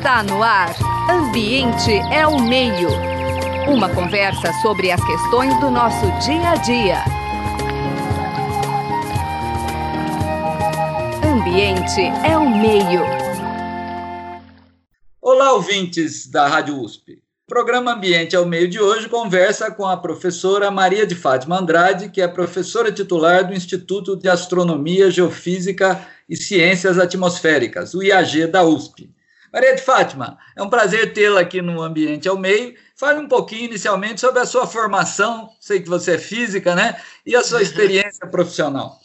Está no ar. Ambiente é o meio. Uma conversa sobre as questões do nosso dia a dia. Ambiente é o meio. Olá, ouvintes da Rádio USP. O programa Ambiente é o Meio de hoje conversa com a professora Maria de Fátima Andrade, que é professora titular do Instituto de Astronomia, Geofísica e Ciências Atmosféricas, o IAG da USP. Maria de Fátima, é um prazer tê-la aqui no Ambiente ao Meio. Fale um pouquinho inicialmente sobre a sua formação, sei que você é física, né? E a sua experiência profissional.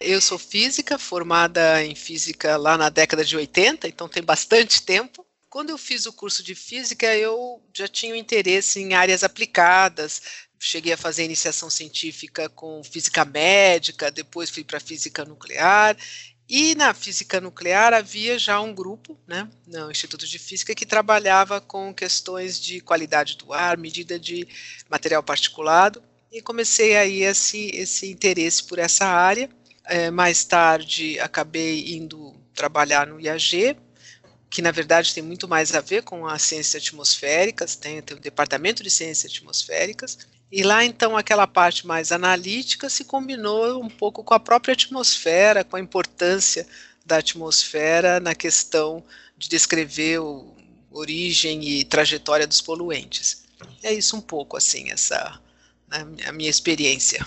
Eu sou física, formada em física lá na década de 80, então tem bastante tempo. Quando eu fiz o curso de física, eu já tinha um interesse em áreas aplicadas. Cheguei a fazer iniciação científica com física médica, depois fui para física nuclear e na física nuclear havia já um grupo, né, no Instituto de Física, que trabalhava com questões de qualidade do ar, medida de material particulado, e comecei aí esse, esse interesse por essa área. É, mais tarde acabei indo trabalhar no IAG, que na verdade tem muito mais a ver com as ciências atmosféricas, tem, tem o departamento de ciências atmosféricas, e lá então aquela parte mais analítica se combinou um pouco com a própria atmosfera, com a importância da atmosfera na questão de descrever o, origem e trajetória dos poluentes. É isso um pouco assim essa né, a minha experiência.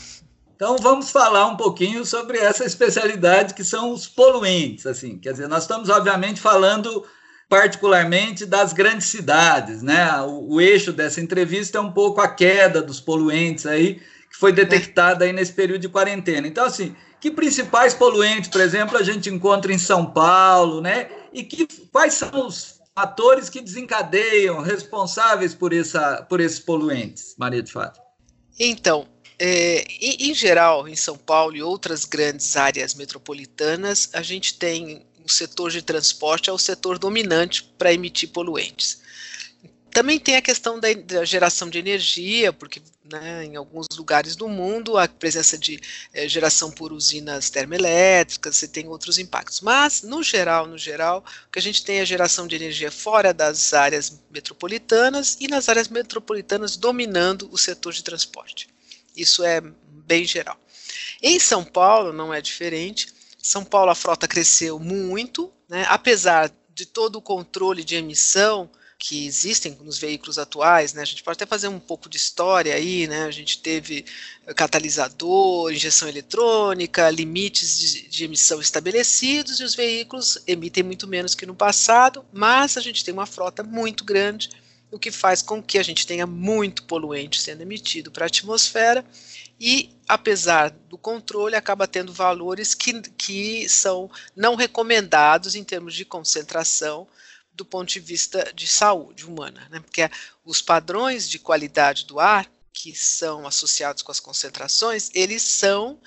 Então vamos falar um pouquinho sobre essa especialidade que são os poluentes, assim. Quer dizer, nós estamos obviamente falando particularmente das grandes cidades, né? O, o, eixo dessa entrevista é um pouco a queda dos poluentes aí que foi detectada aí nesse período de quarentena. Então, assim, que principais poluentes, por exemplo, a gente encontra em São Paulo, né? E que quais são os fatores que desencadeiam, responsáveis por essa, por esses poluentes, Maria de Fato? Então, é, em, em geral, em São Paulo e outras grandes áreas metropolitanas, a gente tem o setor de transporte é o setor dominante para emitir poluentes. Também tem a questão da, da geração de energia, porque né, em alguns lugares do mundo a presença de é, geração por usinas termoelétricas, você tem outros impactos. Mas, no geral, no geral, o que a gente tem é a geração de energia fora das áreas metropolitanas e nas áreas metropolitanas dominando o setor de transporte. Isso é bem geral. Em São Paulo não é diferente. São Paulo a frota cresceu muito, né, apesar de todo o controle de emissão que existem nos veículos atuais, né? A gente pode até fazer um pouco de história aí, né? A gente teve catalisador, injeção eletrônica, limites de, de, emissão estabelecidos e os veículos emitem muito menos que no passado, mas a gente tem uma frota muito grande, o que faz com que a gente tenha muito poluente sendo emitido para a atmosfera e, apesar do controle, acaba tendo valores que, que são não recomendados em termos de concentração do ponto de vista de saúde humana, né? porque os padrões de qualidade do ar que são associados com as concentrações, eles são,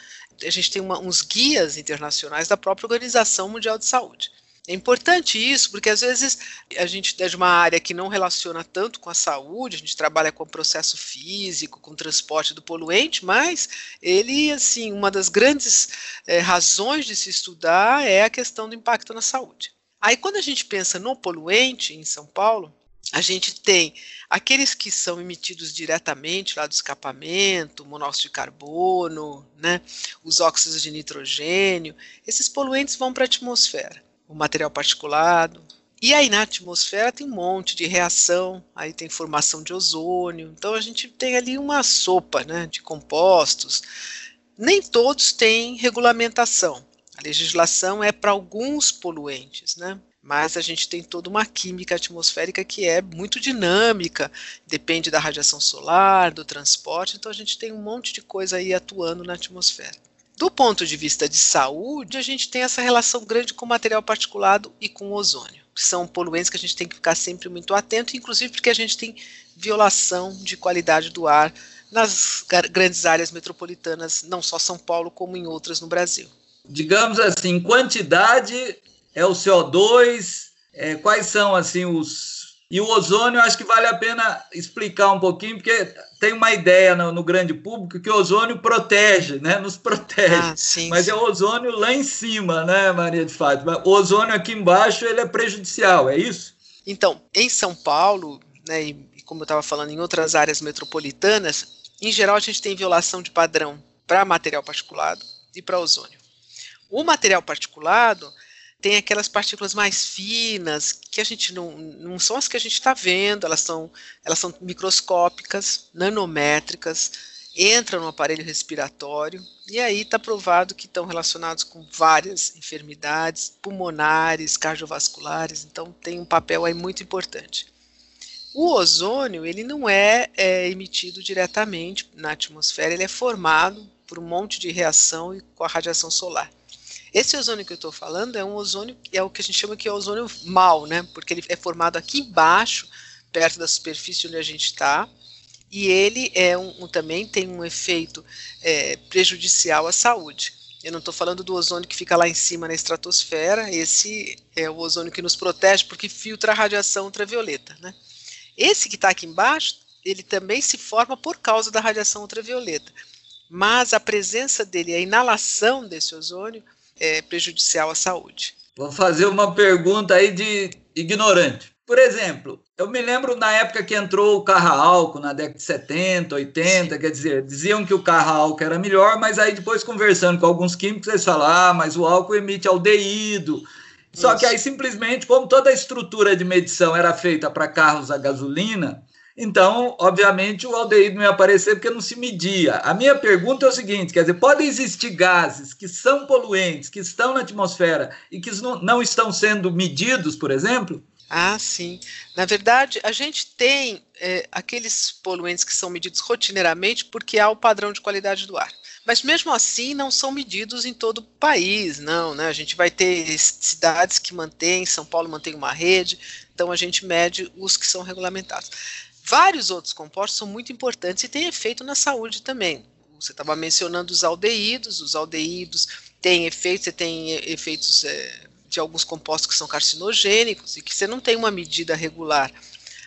a gente tem uma, uns guias internacionais da própria Organização Mundial de Saúde. É importante isso, porque às vezes a gente é de uma área que não relaciona tanto com a saúde, a gente trabalha com o processo físico, com o transporte do poluente, mas ele, assim, uma das grandes é, razões de se estudar é a questão do impacto na saúde. Aí, quando a gente pensa no poluente em São Paulo, a gente tem aqueles que são emitidos diretamente lá do escapamento, monóxido de carbono, né, os óxidos de nitrogênio, esses poluentes vão para a atmosfera o material particulado. E aí na atmosfera tem um monte de reação, aí tem formação de ozônio. Então a gente tem ali uma sopa né, de compostos. Nem todos têm regulamentação. A legislação é para alguns poluentes, né? mas a gente tem toda uma química atmosférica que é muito dinâmica, depende da radiação solar, do transporte, então a gente tem um monte de coisa aí atuando na atmosfera. Do ponto de vista de saúde, a gente tem essa relação grande com o material particulado e com o ozônio, que são poluentes que a gente tem que ficar sempre muito atento, inclusive porque a gente tem violação de qualidade do ar nas grandes áreas metropolitanas, não só São Paulo, como em outras no Brasil. Digamos assim, quantidade é o CO2, é, quais são assim os e o ozônio, acho que vale a pena explicar um pouquinho, porque tem uma ideia no, no grande público que o ozônio protege, né? Nos protege. Ah, sim, Mas sim. é o ozônio lá em cima, né, Maria de Fátima? O ozônio aqui embaixo ele é prejudicial, é isso? Então, em São Paulo, né, e como eu estava falando, em outras áreas metropolitanas, em geral a gente tem violação de padrão para material particulado e para ozônio. O material particulado tem aquelas partículas mais finas, que a gente não, não são as que a gente está vendo, elas são, elas são microscópicas, nanométricas, entram no aparelho respiratório, e aí está provado que estão relacionados com várias enfermidades pulmonares, cardiovasculares, então tem um papel aí muito importante. O ozônio, ele não é, é emitido diretamente na atmosfera, ele é formado por um monte de reação e com a radiação solar. Esse ozônio que eu estou falando é um ozônio, é o que a gente chama que é ozônio mal, né? Porque ele é formado aqui embaixo, perto da superfície onde a gente está, e ele é um, um, também tem um efeito é, prejudicial à saúde. Eu não estou falando do ozônio que fica lá em cima na estratosfera, esse é o ozônio que nos protege porque filtra a radiação ultravioleta, né? Esse que está aqui embaixo, ele também se forma por causa da radiação ultravioleta, mas a presença dele, a inalação desse ozônio, é prejudicial à saúde. Vou fazer uma pergunta aí de ignorante. Por exemplo, eu me lembro na época que entrou o carro álcool, na década de 70, 80, Sim. quer dizer, diziam que o carro álcool era melhor, mas aí depois conversando com alguns químicos, eles falaram, ah, mas o álcool emite aldeído. Só Isso. que aí simplesmente, como toda a estrutura de medição era feita para carros a gasolina, então, obviamente, o aldeído não ia aparecer porque não se media. A minha pergunta é o seguinte: quer dizer, podem existir gases que são poluentes, que estão na atmosfera e que não estão sendo medidos, por exemplo? Ah, sim. Na verdade, a gente tem é, aqueles poluentes que são medidos rotineiramente porque há o padrão de qualidade do ar. Mas mesmo assim não são medidos em todo o país, não, né? A gente vai ter cidades que mantêm, São Paulo mantém uma rede, então a gente mede os que são regulamentados. Vários outros compostos são muito importantes e têm efeito na saúde também. Você estava mencionando os aldeídos, os aldeídos têm efeitos, você tem efeitos é, de alguns compostos que são carcinogênicos e que você não tem uma medida regular,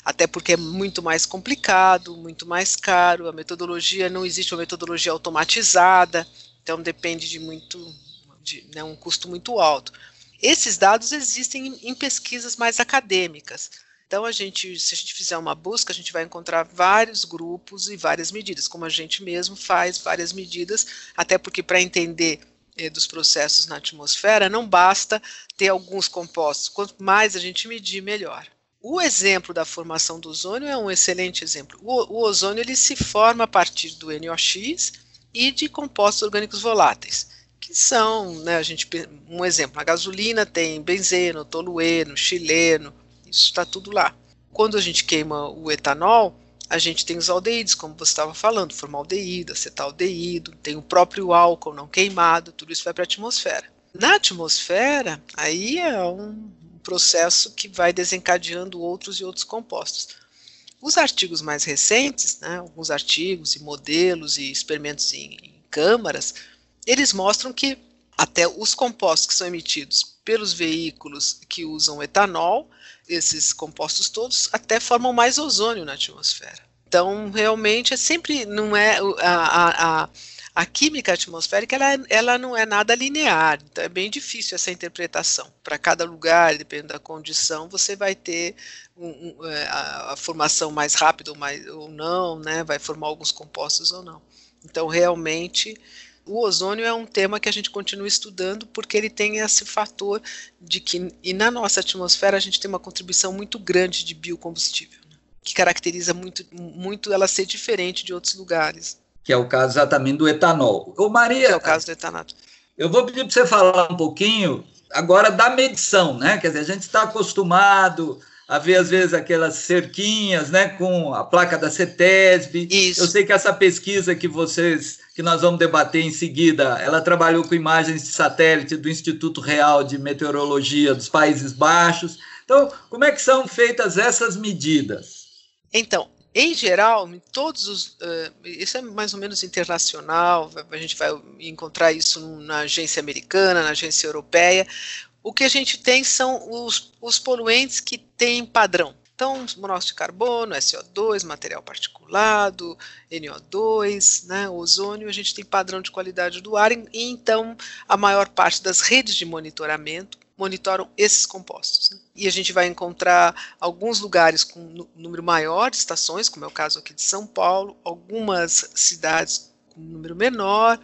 até porque é muito mais complicado, muito mais caro, a metodologia não existe uma metodologia automatizada, então depende de muito, de né, um custo muito alto. Esses dados existem em, pesquisas mais acadêmicas. Então, a gente, se a gente fizer uma busca, a gente vai encontrar vários grupos e várias medidas, como a gente mesmo faz várias medidas, até porque para entender eh, dos processos na atmosfera, não basta ter alguns compostos. Quanto mais a gente medir, melhor. O exemplo da formação do ozônio é um excelente exemplo. O, o ozônio ele se forma a partir do NOx e de compostos orgânicos voláteis, que são, né, a gente, um exemplo, a gasolina tem benzeno, tolueno, xileno, isso está tudo lá. Quando a gente queima o etanol, a gente tem os aldeídos, como você estava falando, formaldeído, acetaldeído, tem o próprio álcool não queimado, tudo isso vai para a atmosfera. Na atmosfera, aí é um processo que vai desencadeando outros e outros compostos. Os artigos mais recentes, né, alguns artigos e modelos e experimentos em, em câmaras, eles mostram que até os compostos que são emitidos pelos veículos que usam etanol, esses compostos todos até formam mais ozônio na atmosfera. Então, realmente, é sempre não é a, a, a química atmosférica ela, ela não é nada linear, então é bem difícil essa interpretação. Para cada lugar, dependendo da condição, você vai ter um, um, é, a, a, formação mais rápida ou, mais, ou não, né? vai formar alguns compostos ou não. Então, realmente, o ozônio é um tema que a gente continua estudando porque ele tem esse fator de que, e na nossa atmosfera, a gente tem uma contribuição muito grande de biocombustível, né, que caracteriza muito, muito ela ser diferente de outros lugares. Que é o caso exatamente do etanol. Ô Maria. Que é o caso do etanol. Eu vou pedir para você falar um pouquinho agora da medição, né? Quer dizer, a gente está acostumado haver às vezes aquelas cerquinhas, né, com a placa da CETESB. Isso. Eu sei que essa pesquisa que vocês, que nós vamos debater em seguida, ela trabalhou com imagens de satélite do Instituto Real de Meteorologia dos Países Baixos. Então, como é que são feitas essas medidas? Então, em geral, em todos os. Uh, isso é mais ou menos internacional, a gente vai encontrar isso na agência americana, na agência europeia o que a gente tem são os, os poluentes que têm padrão. Então, monóxido de carbono, SO2, material particulado, NO2, né, ozônio, a gente tem padrão de qualidade do ar, e então a maior parte das redes de monitoramento monitoram esses compostos. Né? E a gente vai encontrar alguns lugares com número maior de estações, como é o caso aqui de São Paulo, algumas cidades com número menor,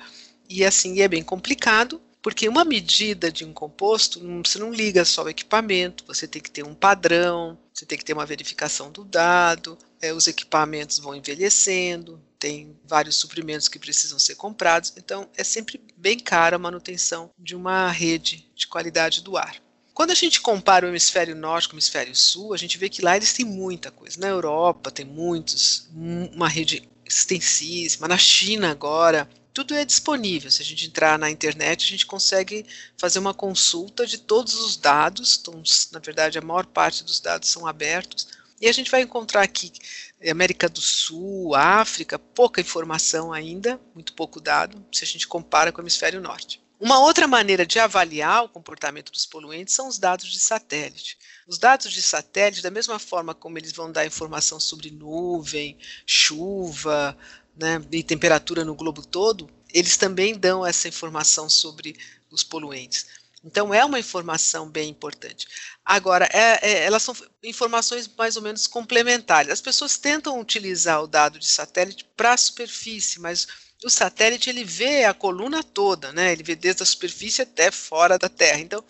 e assim é bem complicado, porque uma medida de um composto, você não liga só o equipamento, você tem que ter um padrão, você tem que ter uma verificação do dado, é, os equipamentos vão envelhecendo, tem vários suprimentos que precisam ser comprados, então é sempre bem cara a manutenção de uma rede de qualidade do ar. Quando a gente compara o hemisfério norte com o hemisfério sul, a gente vê que lá eles têm muita coisa. Na Europa tem muitos, uma rede extensíssima. Na China agora tudo é disponível. Se a gente entrar na internet, a gente consegue fazer uma consulta de todos os dados. Então, na verdade, a maior parte dos dados são abertos. E a gente vai encontrar aqui eh, América do Sul, África, pouca informação ainda, muito pouco dado, se a gente compara com o hemisfério norte. Uma outra maneira de avaliar o comportamento dos poluentes são os dados de satélite. Os dados de satélite, da mesma forma como eles vão dar informação sobre nuvem, chuva, né, e temperatura no globo todo, eles também dão essa informação sobre os poluentes. Então é uma informação bem importante. Agora, é, é, elas são informações mais ou menos complementares. As pessoas tentam utilizar o dado de satélite para a superfície, mas o satélite ele vê a coluna toda, né? Ele vê desde a superfície até fora da Terra. Então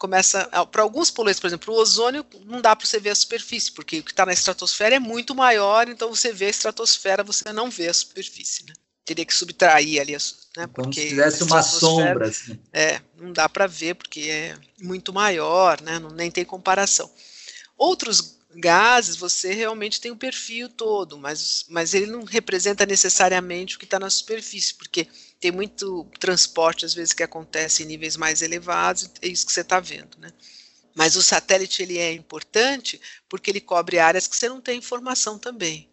começa para alguns poluentes, por exemplo, o ozônio não dá para você ver a superfície, porque o que está na estratosfera é muito maior, então você vê a estratosfera, você não vê a superfície, né? Teria que subtrair ali, né? Como se tivesse uma sombra. Assim. É, não dá para ver porque é muito maior, né? Não, nem tem comparação. Outros gases, você realmente tem o perfil todo, mas, mas ele não representa necessariamente o que está na superfície, porque tem muito transporte, às vezes, que acontece em níveis mais elevados, é isso que você está vendo, né? Mas o satélite ele é importante porque ele cobre áreas que você não tem informação também.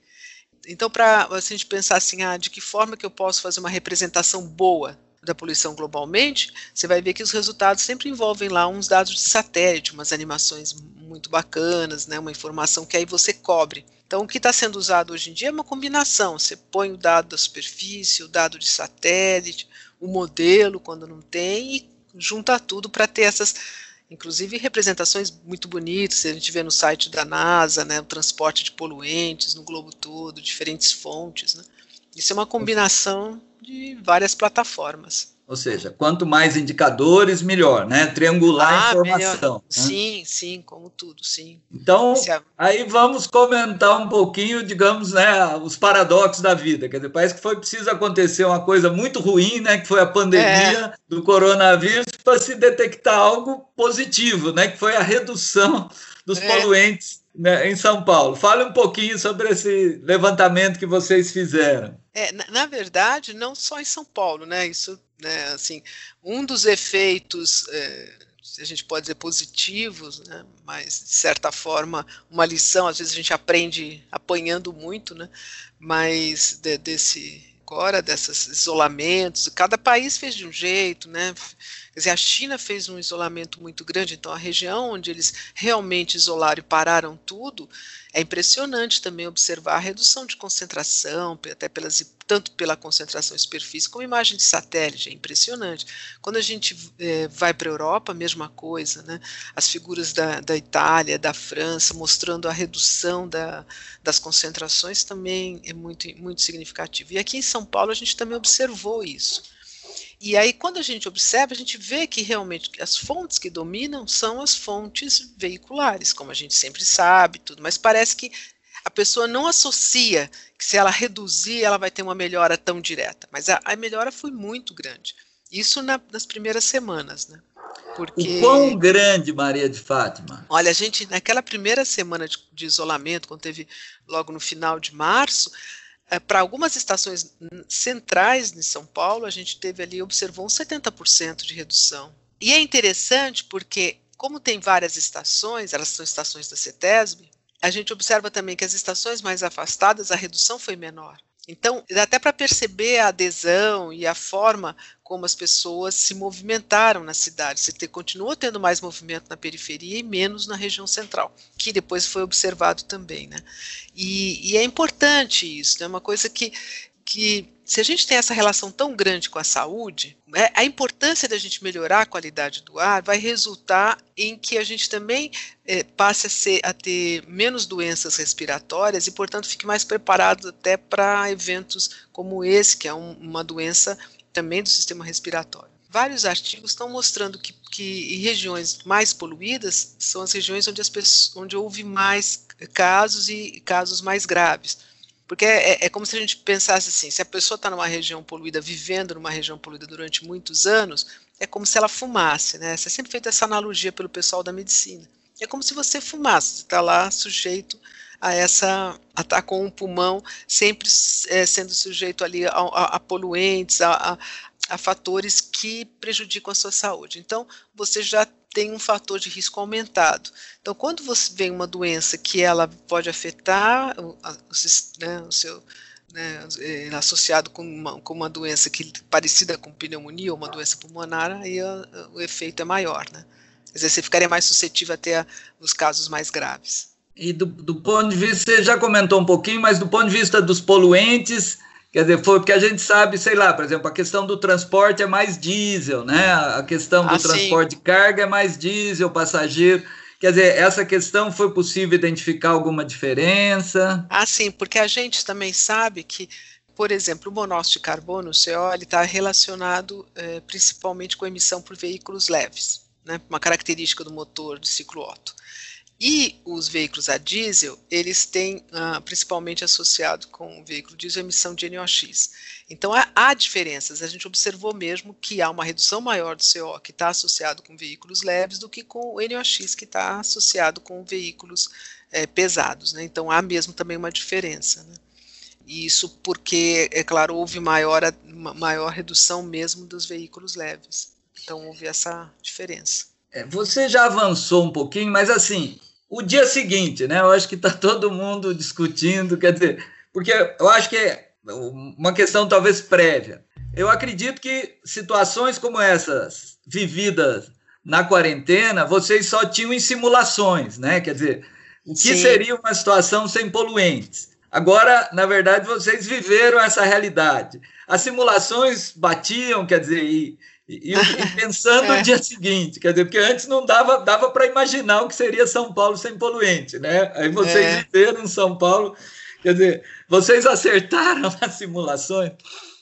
Então, para a gente pensar assim, ah, de que forma que eu posso fazer uma representação boa da poluição globalmente, você vai ver que os resultados sempre envolvem lá uns dados de satélite, umas animações muito bacanas, né, uma informação que aí você cobre. Então, o que está sendo usado hoje em dia é uma combinação. Você põe o dado da superfície, o dado de satélite, o modelo, quando não tem, e junta tudo para ter essas, inclusive, representações muito bonitas. A gente vê no site da NASA, né, o transporte de poluentes no globo todo, diferentes fontes. Né. Isso é uma combinação de várias plataformas. Ou seja, quanto mais indicadores, melhor, né? Triangular ah, a informação. Né? Sim, sim, como tudo, sim. Então, é... aí vamos comentar um pouquinho, digamos, né, os paradoxos da vida. Quer dizer, parece que foi preciso acontecer uma coisa muito ruim, né? Que foi a pandemia é. do coronavírus, para se detectar algo positivo, né? Que foi a redução dos é. poluentes né, em São Paulo. Fale um pouquinho sobre esse levantamento que vocês fizeram. É, na, na, verdade, não só em São Paulo, né? Isso, né, assim, um dos efeitos, é, a gente pode dizer positivos, né? Mas de certa forma, uma lição, às vezes a gente aprende apanhando muito, né? Mas de, desse agora desses isolamentos, cada país fez de um jeito, né? Quer dizer, a China fez um isolamento muito grande, então a região onde eles realmente isolaram e pararam tudo, é impressionante também observar a redução de concentração, até pelas, tanto pela concentração superfície como imagem de satélite, é impressionante. Quando a gente é, vai para a Europa, mesma coisa, né? as figuras da, da Itália, da França, mostrando a redução da, das concentrações também é muito, muito significativo. E aqui em São Paulo a gente também observou isso. E aí, quando a gente observa, a gente vê que realmente as fontes que dominam são as fontes veiculares, como a gente sempre sabe, tudo, mas parece que a pessoa não associa que se ela reduzir, ela vai ter uma melhora tão direta. Mas a, a melhora foi muito grande. Isso na, nas primeiras semanas, né? Porque, o quão grande, Maria de Fátima? Olha, a gente, naquela primeira semana de, de isolamento, quando teve logo no final de março, é, para algumas estações centrais de São Paulo, a gente teve ali, observou um 70% de redução. E é interessante porque, como tem várias estações, elas são estações da CETESB, a gente observa também que as estações mais afastadas, a redução foi menor. Então, dá até para perceber a adesão e a forma como as pessoas se movimentaram na cidade. Você te, continuou tendo mais movimento na periferia e menos na região central, que depois foi observado também. Né? E, e é importante isso, é né? uma coisa que, que se a gente tem essa relação tão grande com a saúde, né, a importância da gente melhorar a qualidade do ar vai resultar em que a gente também é, passe a, ser, a ter menos doenças respiratórias e, portanto, fique mais preparado até para eventos como esse, que é um, uma doença também do sistema respiratório. Vários artigos estão mostrando que, que em regiões mais poluídas são as regiões onde, as pessoas, onde houve mais casos e casos mais graves. Porque é, é, é, como se a gente pensasse assim: se a pessoa está numa região poluída, vivendo numa região poluída durante muitos anos, é como se ela fumasse, né? Você sempre feito essa analogia pelo pessoal da medicina. É como se você fumasse, você está lá sujeito a essa, a estar tá com um pulmão sempre é, sendo sujeito ali a, a, a poluentes, a, a fatores que prejudicam a sua saúde. Então, você já tem um fator de risco aumentado. Então, quando você vem uma doença que ela pode afetar o, a, o, né, o seu né, é, associado com uma, com uma doença que parecida com pneumonia ou uma doença pulmonar, aí a, o efeito é maior, né? Quer dizer, você ficaria mais suscetível até os casos mais graves. E do, do ponto de vista, você já comentou um pouquinho, mas do ponto de vista dos poluentes, Quer dizer, foi porque a gente sabe, sei lá, por exemplo, a questão do transporte é mais diesel, né? A questão do ah, transporte sim. de carga é mais diesel, passageiro. Quer dizer, essa questão foi possível identificar alguma diferença? Ah, sim, porque a gente também sabe que, por exemplo, o monóxido de carbono, o CO, ele está relacionado eh, principalmente com emissão por veículos leves, né? Uma característica do motor de ciclo Otto. E os veículos a diesel, eles têm, uh, principalmente associado com o veículo diesel, emissão de NOx. Então, há, há, diferenças. A gente observou mesmo que há uma redução maior do CO que está associado com veículos leves do que com o NOx que está associado com veículos é, pesados. Né? Então, há mesmo também uma diferença. Né? Isso porque, é claro, houve maior, maior redução mesmo dos veículos leves. Então, houve essa diferença. É, você já avançou um pouquinho, mas assim, o dia seguinte, né? Eu acho que está todo mundo discutindo, quer dizer, porque eu acho que é uma questão talvez prévia. Eu acredito que situações como essas vividas na quarentena, vocês só tinham em simulações, né? Quer dizer, o que Sim. seria uma situação sem poluentes? Agora, na verdade, vocês viveram essa realidade. As simulações batiam, quer dizer, e, e, e pensando é. no dia seguinte, quer dizer, porque antes não dava, dava para imaginar o que seria São Paulo sem poluente, né? Aí vocês é. viveram São Paulo, quer dizer, vocês acertaram as simulações?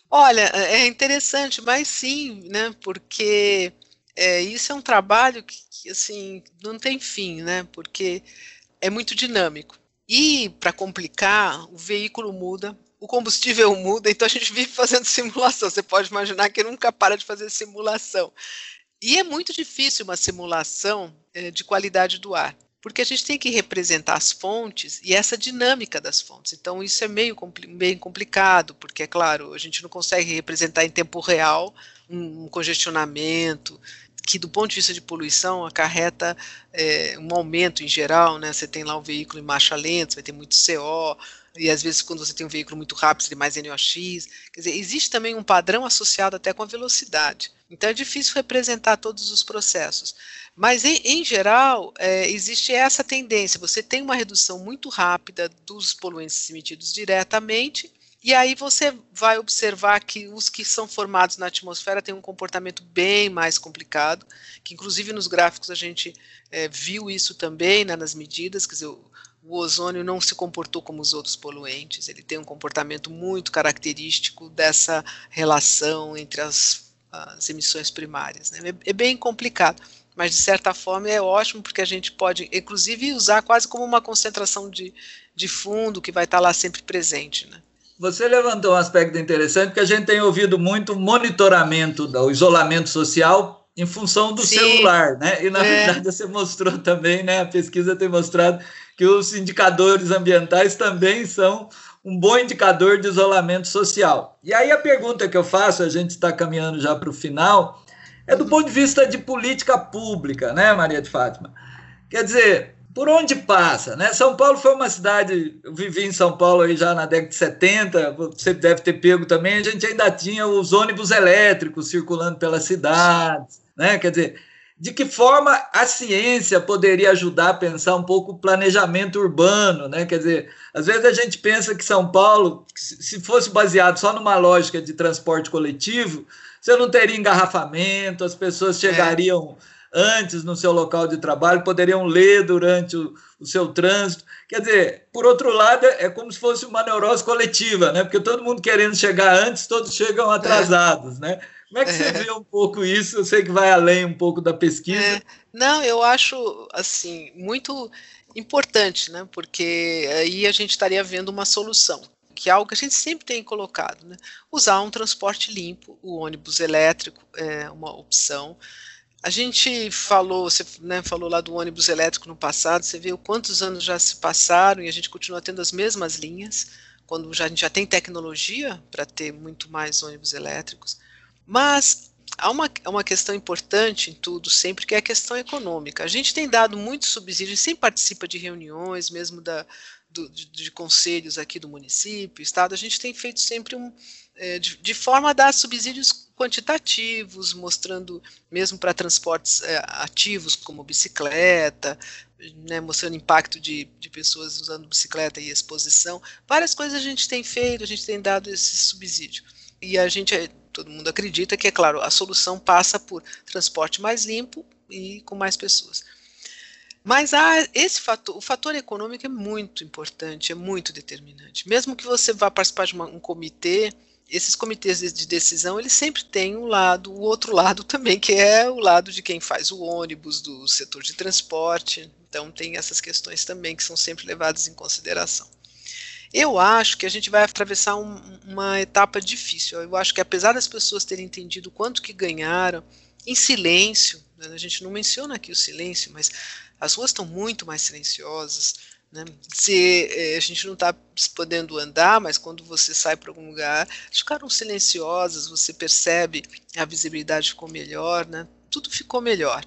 Olha, é interessante, mas sim, né? Porque é, isso é um trabalho que, que, assim, não tem fim, né? Porque é muito dinâmico. E, para complicar, o veículo muda, o combustível muda, então a gente vive fazendo simulação. Você pode imaginar que nunca para de fazer simulação. E é muito difícil uma simulação é, de qualidade do ar, porque a gente tem que representar as fontes e essa dinâmica das fontes. Então, isso é meio, meio complicado, porque, é claro, a gente não consegue representar em tempo real um, um congestionamento, que do ponto de vista de poluição acarreta é, um aumento em geral, né? Você tem lá o veículo em marcha lenta, vai ter muito CO, e às vezes quando você tem um veículo muito rápido, você tem mais NOx. Quer dizer, existe também um padrão associado até com a velocidade. Então é difícil representar todos os processos. Mas, em, em geral, é, existe essa tendência. Você tem uma redução muito rápida dos poluentes emitidos diretamente, e aí você vai observar que os que são formados na atmosfera têm um comportamento bem mais complicado, que inclusive nos gráficos a gente é, viu isso também né, nas medidas, quer dizer, o ozônio não se comportou como os outros poluentes, ele tem um comportamento muito característico dessa relação entre as, as emissões primárias. Né? É, é, bem complicado, mas de certa forma é ótimo porque a gente pode, inclusive, usar quase como uma concentração de, de fundo que vai estar lá sempre presente. Né? Você levantou um aspecto interessante, porque a gente tem ouvido muito monitoramento do isolamento social em função do Sim. celular, né? E na é. verdade você mostrou também, né? A pesquisa tem mostrado que os indicadores ambientais também são um bom indicador de isolamento social. E aí a pergunta que eu faço, a gente está caminhando já para o final, é do ponto de vista de política pública, né, Maria de Fátima? Quer dizer, por onde passa, né? São Paulo foi uma cidade, eu vivi em São Paulo aí já na década de 70, você deve ter pego também, a gente ainda tinha os ônibus elétricos circulando pelas cidades, né? Quer dizer, de que forma a ciência poderia ajudar a pensar um pouco o planejamento urbano, né? Quer dizer, às vezes a gente pensa que São Paulo, se fosse baseado só numa lógica de transporte coletivo, você não teria engarrafamento, as pessoas é. chegariam é. Antes no seu local de trabalho, poderiam ler durante o, o, seu trânsito. Quer dizer, por outro lado, é como se fosse uma neurose coletiva, né? Porque todo mundo querendo chegar antes, todos chegam atrasados, é. né? Como é que você é. vê um pouco isso? Eu sei que vai além um pouco da pesquisa. É. Não, eu acho assim muito importante, né? Porque aí a gente estaria vendo uma solução, que é algo que a gente sempre tem colocado, né? Usar um transporte limpo, o ônibus elétrico é uma opção. A gente falou, você né, falou lá do ônibus elétrico no passado, você viu quantos anos já se passaram e a gente continua tendo as mesmas linhas, quando já, a gente já tem tecnologia para ter muito mais ônibus elétricos. Mas há uma, uma questão importante em tudo sempre, que é a questão econômica. A gente tem dado muito subsídio, sempre participa de reuniões, mesmo da, do, de, de, conselhos aqui do município, estado, a gente tem feito sempre um, é, de, de, forma a dar subsídios quantitativos, mostrando mesmo para transportes é, ativos como bicicleta, né, mostrando impacto de, de pessoas usando bicicleta e exposição. Várias coisas a gente tem feito, a gente tem dado esse subsídio. E a gente é, todo mundo acredita que, é claro, a solução passa por transporte mais limpo e com mais pessoas. Mas há esse fator, o fator econômico é muito importante, é muito determinante. Mesmo que você vá participar de uma, um comitê, esses comitês de decisão, eles sempre têm um lado, o outro lado também, que é o lado de quem faz o ônibus, do setor de transporte. Então tem essas questões também que são sempre levadas em consideração. Eu acho que a gente vai atravessar um, uma etapa difícil. Eu acho que apesar das pessoas terem entendido quanto que ganharam, em silêncio, né, a gente não menciona aqui o silêncio, mas as ruas estão muito mais silenciosas. Né? Se eh, a gente não está podendo andar, mas quando você sai para algum lugar, ficaram silenciosas, você percebe a visibilidade ficou melhor, né? tudo ficou melhor.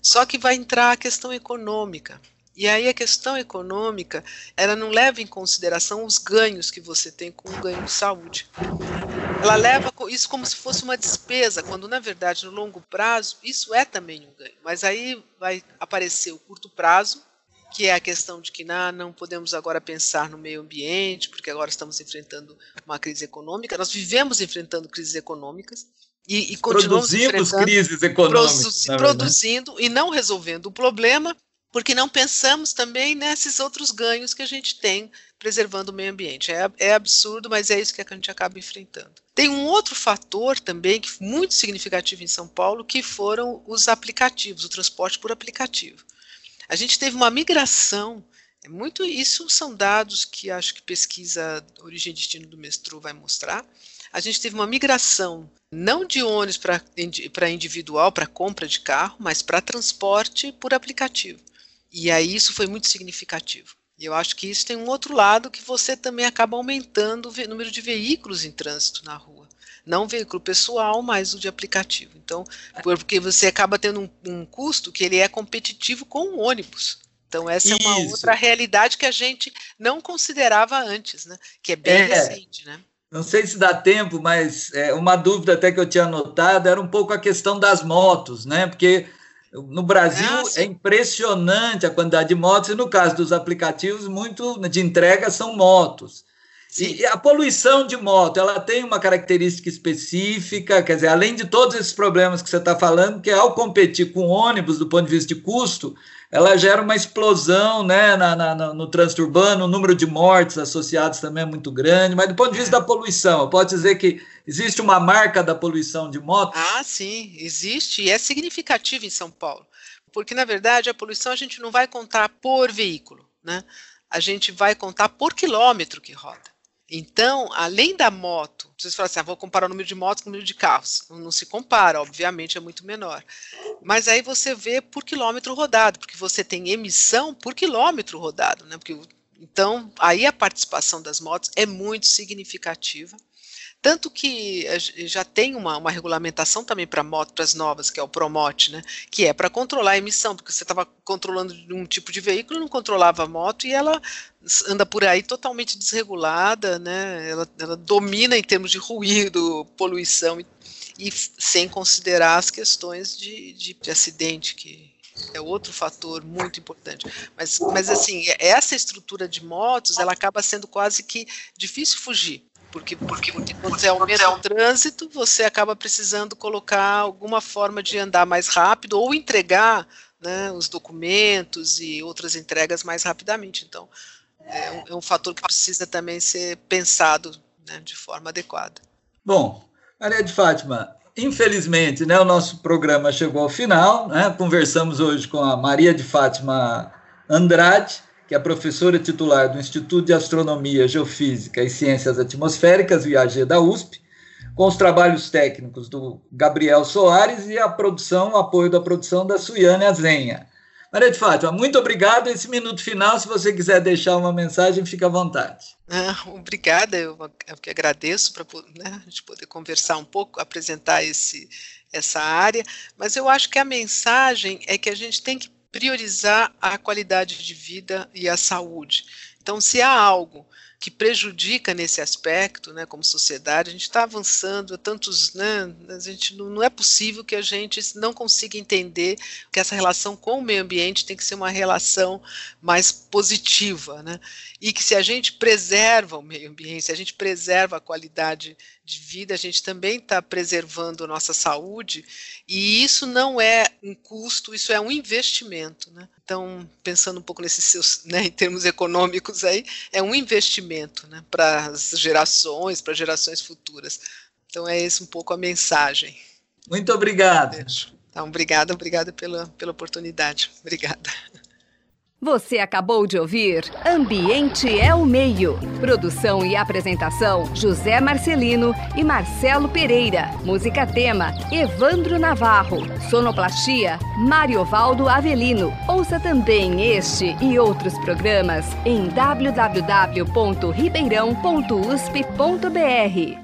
Só que vai entrar a questão econômica. E aí a questão econômica, ela não leva em consideração os ganhos que você tem com o ganho de saúde. Ela leva isso como se fosse uma despesa, quando na verdade no longo prazo isso é também um ganho. Mas aí vai aparecer o curto prazo, que é a questão de que não, não podemos agora pensar no meio ambiente, porque agora estamos enfrentando uma crise econômica. Nós vivemos enfrentando crises econômicas, e, e continuamos Produzimos crises econômicas. produzindo e não resolvendo o problema, porque não pensamos também nesses outros ganhos que a gente tem preservando o meio ambiente. É, é, absurdo, mas é isso que a gente acaba enfrentando. Tem um outro fator também que muito significativo em São Paulo, que foram os aplicativos, o transporte por aplicativo. A gente teve uma migração, é muito isso são dados que acho que pesquisa Origem e Destino do Mestrô vai mostrar. A gente teve uma migração não de ônibus para individual, para compra de carro, mas para transporte por aplicativo. E aí isso foi muito significativo. E eu acho que isso tem um outro lado que você também acaba aumentando o número de veículos em trânsito na rua. Não o veículo pessoal, mas o de aplicativo. Então, porque você acaba tendo um, um custo que ele é competitivo com o ônibus. Então, essa isso. é uma outra realidade que a gente não considerava antes, né? Que é bem é. recente, né? Não sei se dá tempo, mas é, uma dúvida até que eu tinha notado era um pouco a questão das motos, né? Porque no Brasil é, é impressionante a quantidade de motos, e no caso dos aplicativos, muito de entrega são motos. E, e a poluição de moto, ela tem uma característica específica, quer dizer, além de todos esses problemas que você está falando, que ao competir com ônibus do ponto de vista de custo, ela gera uma explosão né, na, na, no trânsito urbano, o número de mortes associados também é muito grande, mas do ponto de vista da poluição, eu posso dizer que existe uma marca da poluição de moto? Ah, sim, existe, e é significativo em São Paulo, porque na verdade a poluição a gente não vai contar por veículo, né? a gente vai contar por quilômetro que roda. Então, além da moto, vocês falam assim, ah, vou comparar o número de motos com o número de carros. Não, não, se compara, obviamente é muito menor. Mas aí você vê por quilômetro rodado, porque você tem emissão por quilômetro rodado, né? Porque, então, aí a participação das motos é muito significativa. Tanto que eh, já tem uma, uma regulamentação também para motos novas, que é o Promote, né? Que é para controlar a emissão, porque você estava controlando um tipo de veículo, não controlava a moto e ela anda por aí totalmente desregulada, né? Ela, ela domina em termos de ruído, poluição. e sem considerar as questões de, de, de acidente, que é outro fator muito importante. Mas, mas assim, essa estrutura de motos, ela acaba sendo quase que difícil fugir. Porque, porque, você aumenta o trânsito, você acaba precisando colocar alguma forma de andar mais rápido ou entregar né, os documentos e outras entregas mais rapidamente. Então, é um, é um fator que precisa também ser pensado né, de forma adequada. Bom, Maria de Fátima, infelizmente, né, o nosso programa chegou ao final. Né, conversamos hoje com a Maria de Fátima Andrade, que é professora titular do Instituto de Astronomia, Geofísica e Ciências Atmosféricas, IAG da USP, com os trabalhos técnicos do Gabriel Soares e a produção, o apoio da produção da Suiane Azenha. Maria de Fátima, muito obrigado. Esse minuto final, se você quiser deixar uma mensagem, fique à vontade. Ah, obrigada, eu, eu que agradeço para né, a gente poder conversar um pouco, apresentar esse, essa área, mas eu acho que a mensagem é que a gente tem que priorizar a qualidade de vida e a saúde. Então, se há algo que prejudica nesse aspecto, né, como sociedade, a gente está avançando, tantos, né, a gente não, não, é possível que a gente não consiga entender que essa relação com o meio ambiente tem que ser uma relação mais positiva, né, e que se a gente preserva o meio ambiente, se a gente preserva a qualidade de vida, a gente também está preservando a nossa saúde, e isso não é um custo, isso é um investimento, né? Então, pensando um pouco nesses seus, né, em termos econômicos aí, é um investimento, né, para as gerações, para gerações futuras. Então, é esse um pouco a mensagem. Muito obrigado. Então, obrigada, obrigada pela, pela oportunidade. Obrigada. Você acabou de ouvir Ambiente é o Meio. Produção e apresentação: José Marcelino e Marcelo Pereira. Música tema: Evandro Navarro. Sonoplastia: Mário Valdo Avelino. Ouça também este e outros programas em www.ribeirão.usp.br.